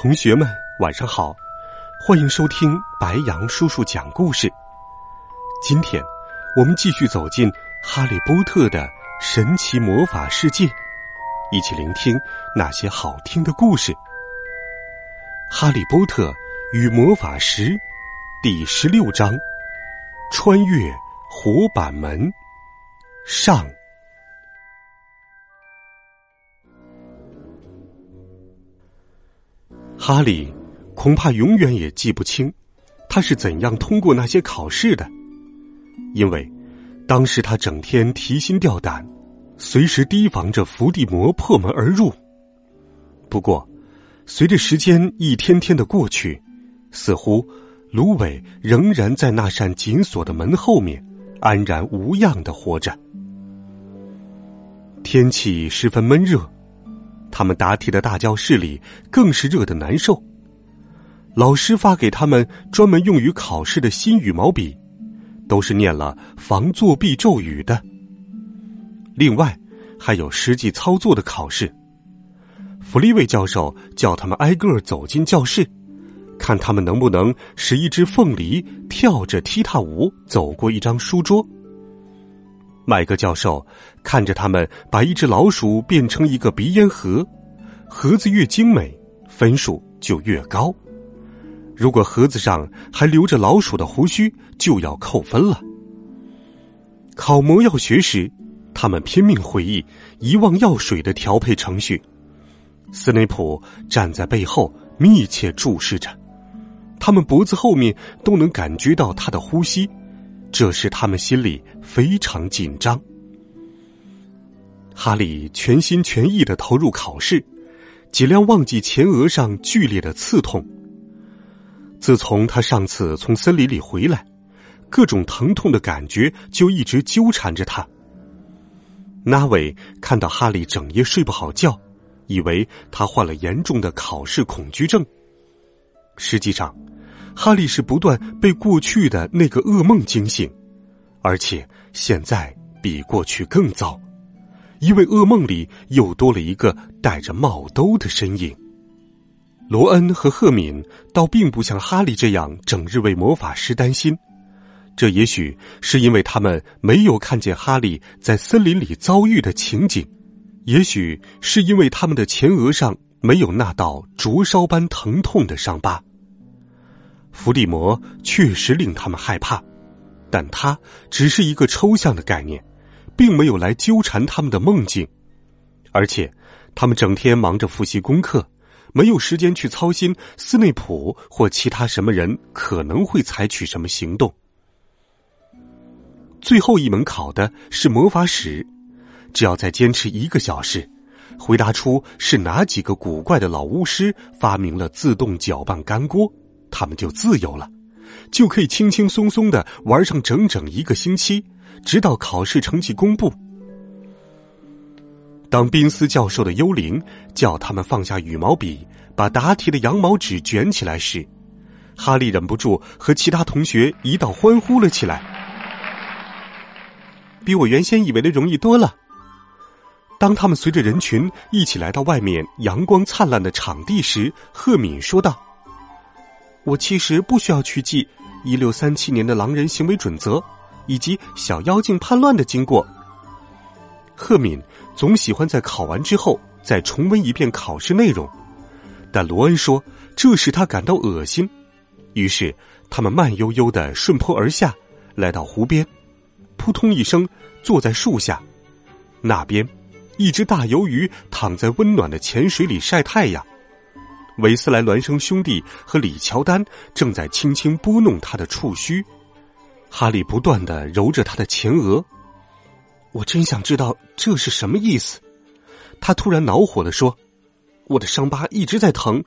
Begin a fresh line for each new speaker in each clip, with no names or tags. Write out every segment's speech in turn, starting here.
同学们，晚上好！欢迎收听白杨叔叔讲故事。今天，我们继续走进哈利波特的神奇魔法世界，一起聆听那些好听的故事。《哈利波特与魔法石》第十六章：穿越火板门上。哈利恐怕永远也记不清，他是怎样通过那些考试的，因为当时他整天提心吊胆，随时提防着伏地魔破门而入。不过，随着时间一天天的过去，似乎芦苇仍然在那扇紧锁的门后面安然无恙的活着。天气十分闷热。他们答题的大教室里更是热得难受。老师发给他们专门用于考试的新羽毛笔，都是念了防作弊咒语的。另外，还有实际操作的考试。弗利维教授叫他们挨个走进教室，看他们能不能使一只凤梨跳着踢踏舞走过一张书桌。麦克教授看着他们把一只老鼠变成一个鼻烟盒，盒子越精美，分数就越高。如果盒子上还留着老鼠的胡须，就要扣分了。考魔药学时，他们拼命回忆遗忘药水的调配程序。斯内普站在背后密切注视着，他们脖子后面都能感觉到他的呼吸。这使他们心里非常紧张。哈利全心全意的投入考试，尽量忘记前额上剧烈的刺痛。自从他上次从森林里回来，各种疼痛的感觉就一直纠缠着他。纳维看到哈利整夜睡不好觉，以为他患了严重的考试恐惧症。实际上。哈利是不断被过去的那个噩梦惊醒，而且现在比过去更糟，因为噩梦里又多了一个戴着帽兜的身影。罗恩和赫敏倒并不像哈利这样整日为魔法师担心，这也许是因为他们没有看见哈利在森林里遭遇的情景，也许是因为他们的前额上没有那道灼烧般疼痛的伤疤。伏地魔确实令他们害怕，但他只是一个抽象的概念，并没有来纠缠他们的梦境。而且，他们整天忙着复习功课，没有时间去操心斯内普或其他什么人可能会采取什么行动。最后一门考的是魔法史，只要再坚持一个小时，回答出是哪几个古怪的老巫师发明了自动搅拌干锅。他们就自由了，就可以轻轻松松的玩上整整一个星期，直到考试成绩公布。当宾斯教授的幽灵叫他们放下羽毛笔，把答题的羊毛纸卷起来时，哈利忍不住和其他同学一道欢呼了起来，比我原先以为的容易多了。当他们随着人群一起来到外面阳光灿烂的场地时，赫敏说道。我其实不需要去记一六三七年的狼人行为准则，以及小妖精叛乱的经过。赫敏总喜欢在考完之后再重温一遍考试内容，但罗恩说这使他感到恶心。于是他们慢悠悠的顺坡而下，来到湖边，扑通一声坐在树下。那边，一只大鱿鱼躺在温暖的浅水里晒太阳。韦斯莱孪生兄弟和李乔丹正在轻轻拨弄他的触须，哈利不断的揉着他的前额。我真想知道这是什么意思。他突然恼火的说：“我的伤疤一直在疼，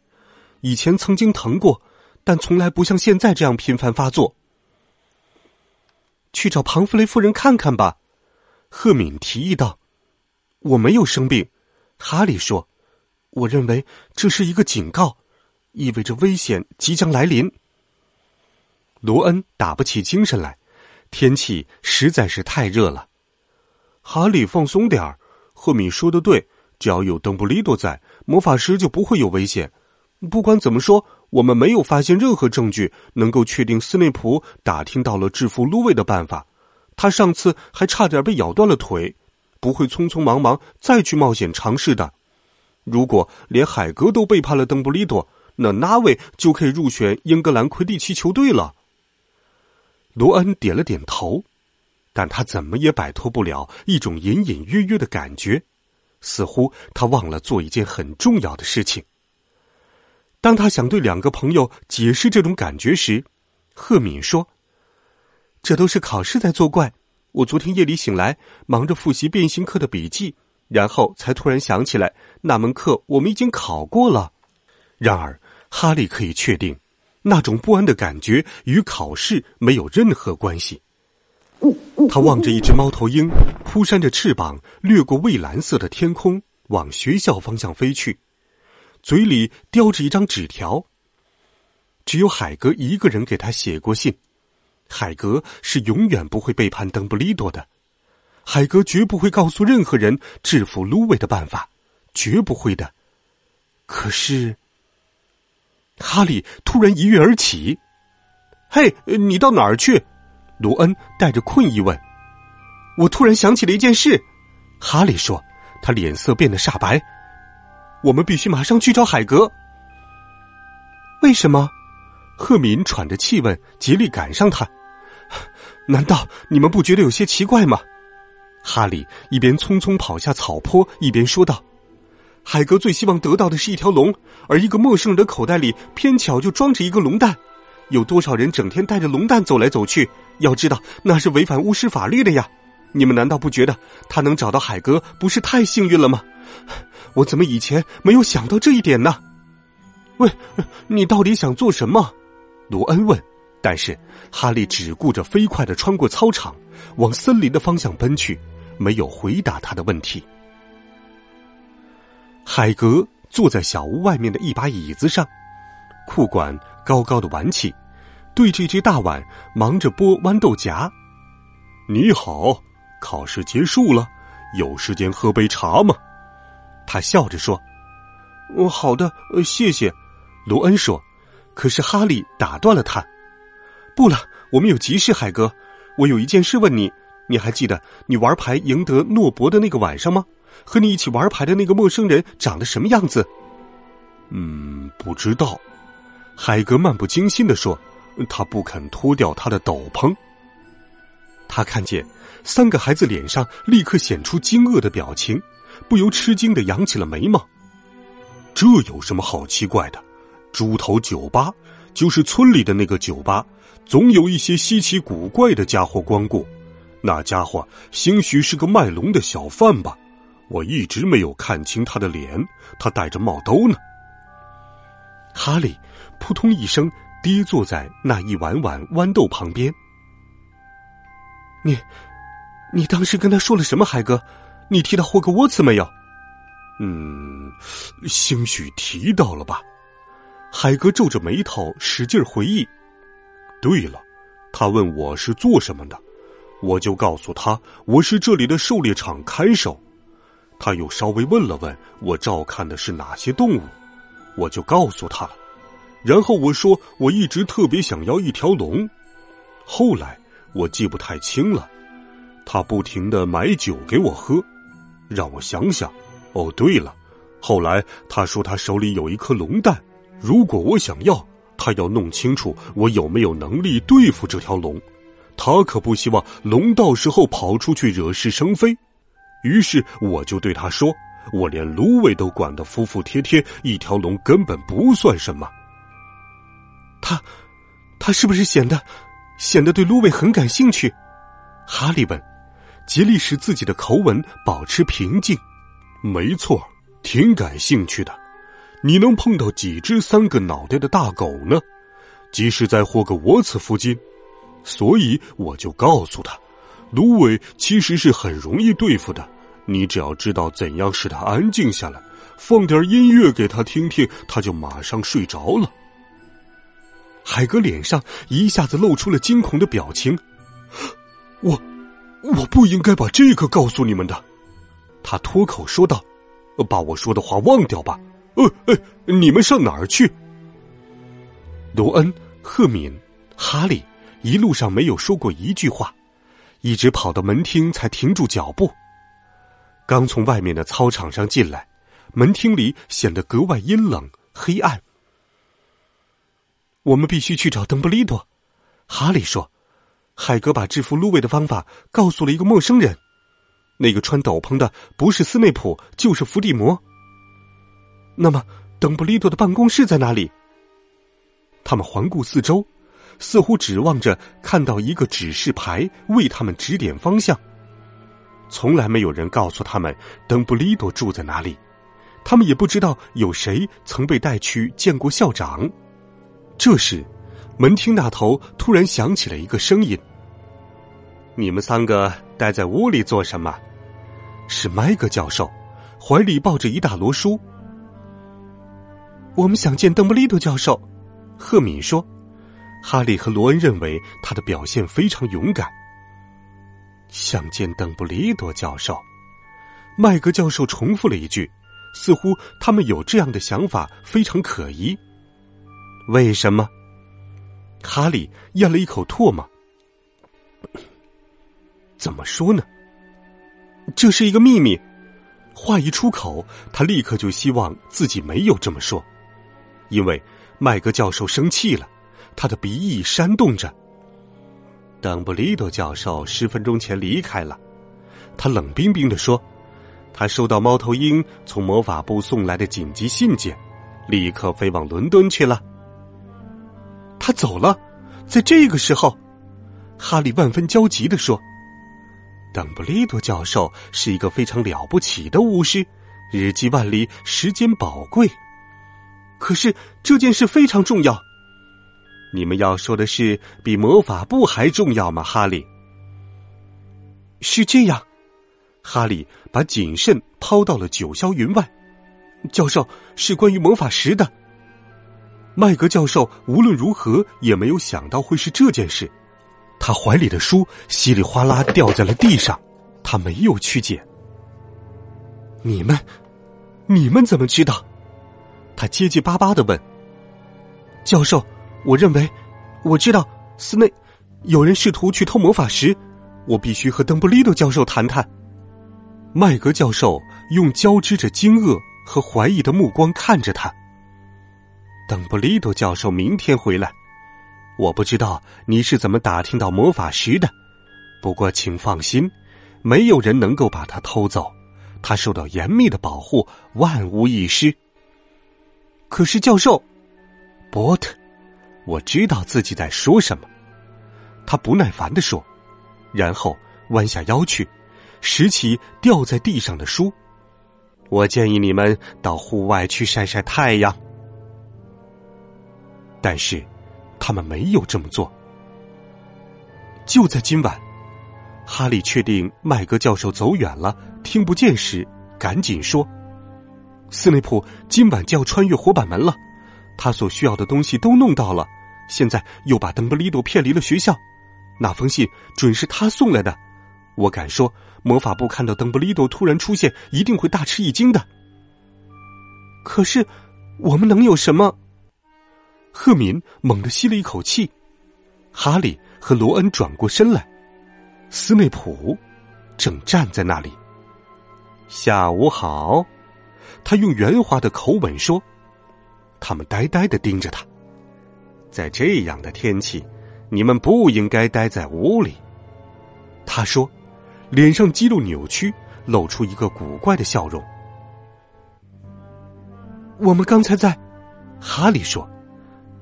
以前曾经疼过，但从来不像现在这样频繁发作。去找庞弗雷夫人看看吧，赫敏提议道。我没有生病，哈利说。我认为这是一个警告，意味着危险即将来临。罗恩打不起精神来，天气实在是太热了。哈利，放松点儿。赫敏说的对，只要有邓布利多在，魔法师就不会有危险。不管怎么说，我们没有发现任何证据能够确定斯内普打听到了制服芦苇的办法。他上次还差点被咬断了腿。不会匆匆忙忙再去冒险尝试的。如果连海格都背叛了邓布利多，那纳维就可以入选英格兰魁地奇球队了。罗恩点了点头，但他怎么也摆脱不了一种隐隐约约的感觉，似乎他忘了做一件很重要的事情。当他想对两个朋友解释这种感觉时，赫敏说：“这都是考试在作怪。”我昨天夜里醒来，忙着复习变形课的笔记，然后才突然想起来，那门课我们已经考过了。然而，哈利可以确定，那种不安的感觉与考试没有任何关系。他望着一只猫头鹰扑扇着翅膀，掠过蔚蓝色的天空，往学校方向飞去，嘴里叼着一张纸条。只有海格一个人给他写过信。海格是永远不会背叛邓布利多的，海格绝不会告诉任何人制服芦苇的办法，绝不会的。可是，哈利突然一跃而起，“嘿，你到哪儿去？”罗恩带着困意问。“我突然想起了一件事。”哈利说，他脸色变得煞白。“我们必须马上去找海格。”为什么？赫敏喘着气问，竭力赶上他。难道你们不觉得有些奇怪吗？哈利一边匆匆跑下草坡，一边说道：“海格最希望得到的是一条龙，而一个陌生人的口袋里偏巧就装着一个龙蛋。有多少人整天带着龙蛋走来走去？要知道那是违反巫师法律的呀！你们难道不觉得他能找到海格不是太幸运了吗？我怎么以前没有想到这一点呢？喂，你到底想做什么？”罗恩问。但是，哈利只顾着飞快的穿过操场，往森林的方向奔去，没有回答他的问题。海格坐在小屋外面的一把椅子上，裤管高高的挽起，对这只大碗忙着剥豌豆荚。你好，考试结束了，有时间喝杯茶吗？他笑着说：“哦，好的，谢谢。”罗恩说。可是哈利打断了他。不了，我们有急事，海格。我有一件事问你，你还记得你玩牌赢得诺伯的那个晚上吗？和你一起玩牌的那个陌生人长得什么样子？嗯，不知道。海格漫不经心的说，他不肯脱掉他的斗篷。他看见三个孩子脸上立刻显出惊愕的表情，不由吃惊的扬起了眉毛。这有什么好奇怪的？猪头酒吧就是村里的那个酒吧。总有一些稀奇古怪的家伙光顾，那家伙兴许是个卖龙的小贩吧？我一直没有看清他的脸，他戴着帽兜呢。哈利扑通一声跌坐在那一碗碗豌豆旁边。你，你当时跟他说了什么，海哥？你提到霍格沃茨没有？嗯，兴许提到了吧。海哥皱着眉头，使劲回忆。对了，他问我是做什么的，我就告诉他我是这里的狩猎场看守。他又稍微问了问我照看的是哪些动物，我就告诉他了。然后我说我一直特别想要一条龙。后来我记不太清了，他不停的买酒给我喝，让我想想。哦，对了，后来他说他手里有一颗龙蛋，如果我想要。他要弄清楚我有没有能力对付这条龙，他可不希望龙到时候跑出去惹是生非。于是我就对他说：“我连芦苇都管得服服帖帖，一条龙根本不算什么。”他，他是不是显得，显得对芦苇很感兴趣？哈利问，竭力使自己的口吻保持平静。没错，挺感兴趣的。你能碰到几只三个脑袋的大狗呢？即使在霍格沃茨附近，所以我就告诉他，芦苇其实是很容易对付的。你只要知道怎样使它安静下来，放点音乐给他听听，他就马上睡着了。海格脸上一下子露出了惊恐的表情。我，我不应该把这个告诉你们的，他脱口说道：“把我说的话忘掉吧。”呃，呃，你们上哪儿去？罗恩、赫敏、哈利一路上没有说过一句话，一直跑到门厅才停住脚步。刚从外面的操场上进来，门厅里显得格外阴冷、黑暗。我们必须去找邓布利多，哈利说。海格把制服芦苇的方法告诉了一个陌生人，那个穿斗篷的不是斯内普，就是伏地魔。那么，邓布利多的办公室在哪里？他们环顾四周，似乎指望着看到一个指示牌为他们指点方向。从来没有人告诉他们邓布利多住在哪里，他们也不知道有谁曾被带去见过校长。这时，门厅那头突然响起了一个声音：“你们三个待在屋里做什么？”是麦格教授，怀里抱着一大摞书。我们想见邓布利多教授，赫敏说。哈利和罗恩认为他的表现非常勇敢。想见邓布利多教授，麦格教授重复了一句，似乎他们有这样的想法非常可疑。为什么？哈利咽了一口唾沫。怎么说呢？这是一个秘密。话一出口，他立刻就希望自己没有这么说。因为麦格教授生气了，他的鼻翼扇动着。邓布利多教授十分钟前离开了，他冷冰冰的说：“他收到猫头鹰从魔法部送来的紧急信件，立刻飞往伦敦去了。”他走了，在这个时候，哈利万分焦急的说：“邓布利多教授是一个非常了不起的巫师，日积万里，时间宝贵。”可是这件事非常重要。你们要说的是比魔法部还重要吗，哈利？是这样，哈利把谨慎抛到了九霄云外。教授是关于魔法石的。麦格教授无论如何也没有想到会是这件事。他怀里的书稀里哗啦掉在了地上，他没有去捡。你们，你们怎么知道？他结结巴巴的问：“教授，我认为，我知道斯内有人试图去偷魔法石，我必须和邓布利多教授谈谈。”麦格教授用交织着惊愕和怀疑的目光看着他。邓布利多教授明天回来，我不知道你是怎么打听到魔法石的，不过请放心，没有人能够把它偷走，他受到严密的保护，万无一失。可是，教授，波特，我知道自己在说什么。他不耐烦的说，然后弯下腰去，拾起掉在地上的书。我建议你们到户外去晒晒太阳。但是，他们没有这么做。就在今晚，哈利确定麦格教授走远了，听不见时，赶紧说。斯内普今晚就要穿越活板门了，他所需要的东西都弄到了，现在又把邓布利多骗离了学校。那封信准是他送来的，我敢说，魔法部看到邓布利多突然出现，一定会大吃一惊的。可是，我们能有什么？赫敏猛地吸了一口气，哈利和罗恩转过身来，斯内普正站在那里。下午好。他用圆滑的口吻说：“他们呆呆的盯着他，在这样的天气，你们不应该待在屋里。”他说，脸上肌肉扭曲，露出一个古怪的笑容。我们刚才在，哈利说，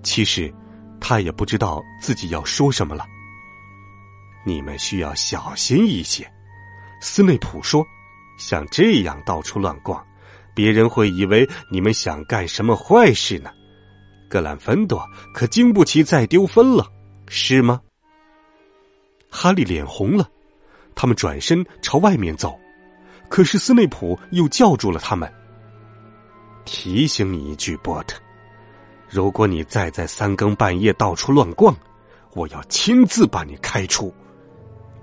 其实他也不知道自己要说什么了。你们需要小心一些，斯内普说，像这样到处乱逛。别人会以为你们想干什么坏事呢。格兰芬多可经不起再丢分了，是吗？哈利脸红了，他们转身朝外面走，可是斯内普又叫住了他们。提醒你一句，波特，如果你再在三更半夜到处乱逛，我要亲自把你开除。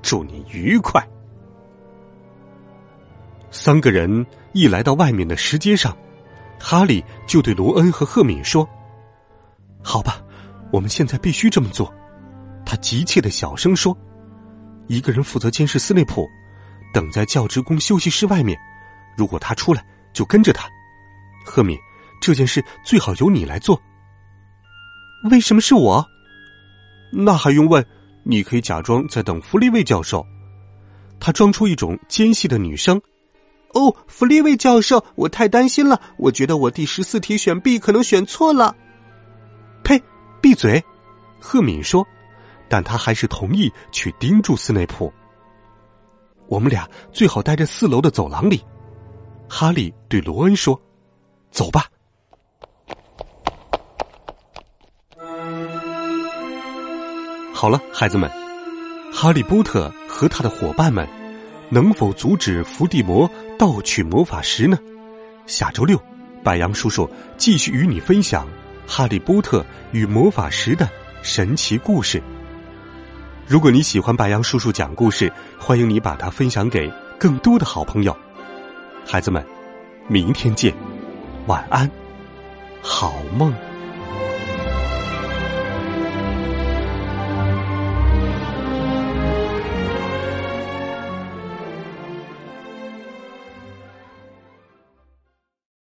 祝你愉快。三个人一来到外面的石阶上，哈利就对罗恩和赫敏说：“好吧，我们现在必须这么做。”他急切的小声说：“一个人负责监视斯内普，等在教职工休息室外面。如果他出来，就跟着他。”赫敏，这件事最好由你来做。为什么是我？那还用问？你可以假装在等弗利卫教授。他装出一种尖细的女声：“哦，弗利卫教授，我太担心了。我觉得我第十四题选 B 可能选错了。”闭嘴！赫敏说，但他还是同意去盯住斯内普。我们俩最好待在四楼的走廊里。哈利对罗恩说。走吧。好了，孩子们，哈利波特和他的伙伴们能否阻止伏地魔盗取魔法石呢？下周六，白杨叔叔继续与你分享《哈利波特与魔法石》的神奇故事。如果你喜欢白杨叔叔讲故事，欢迎你把它分享给更多的好朋友。孩子们，明天见。晚安，好梦。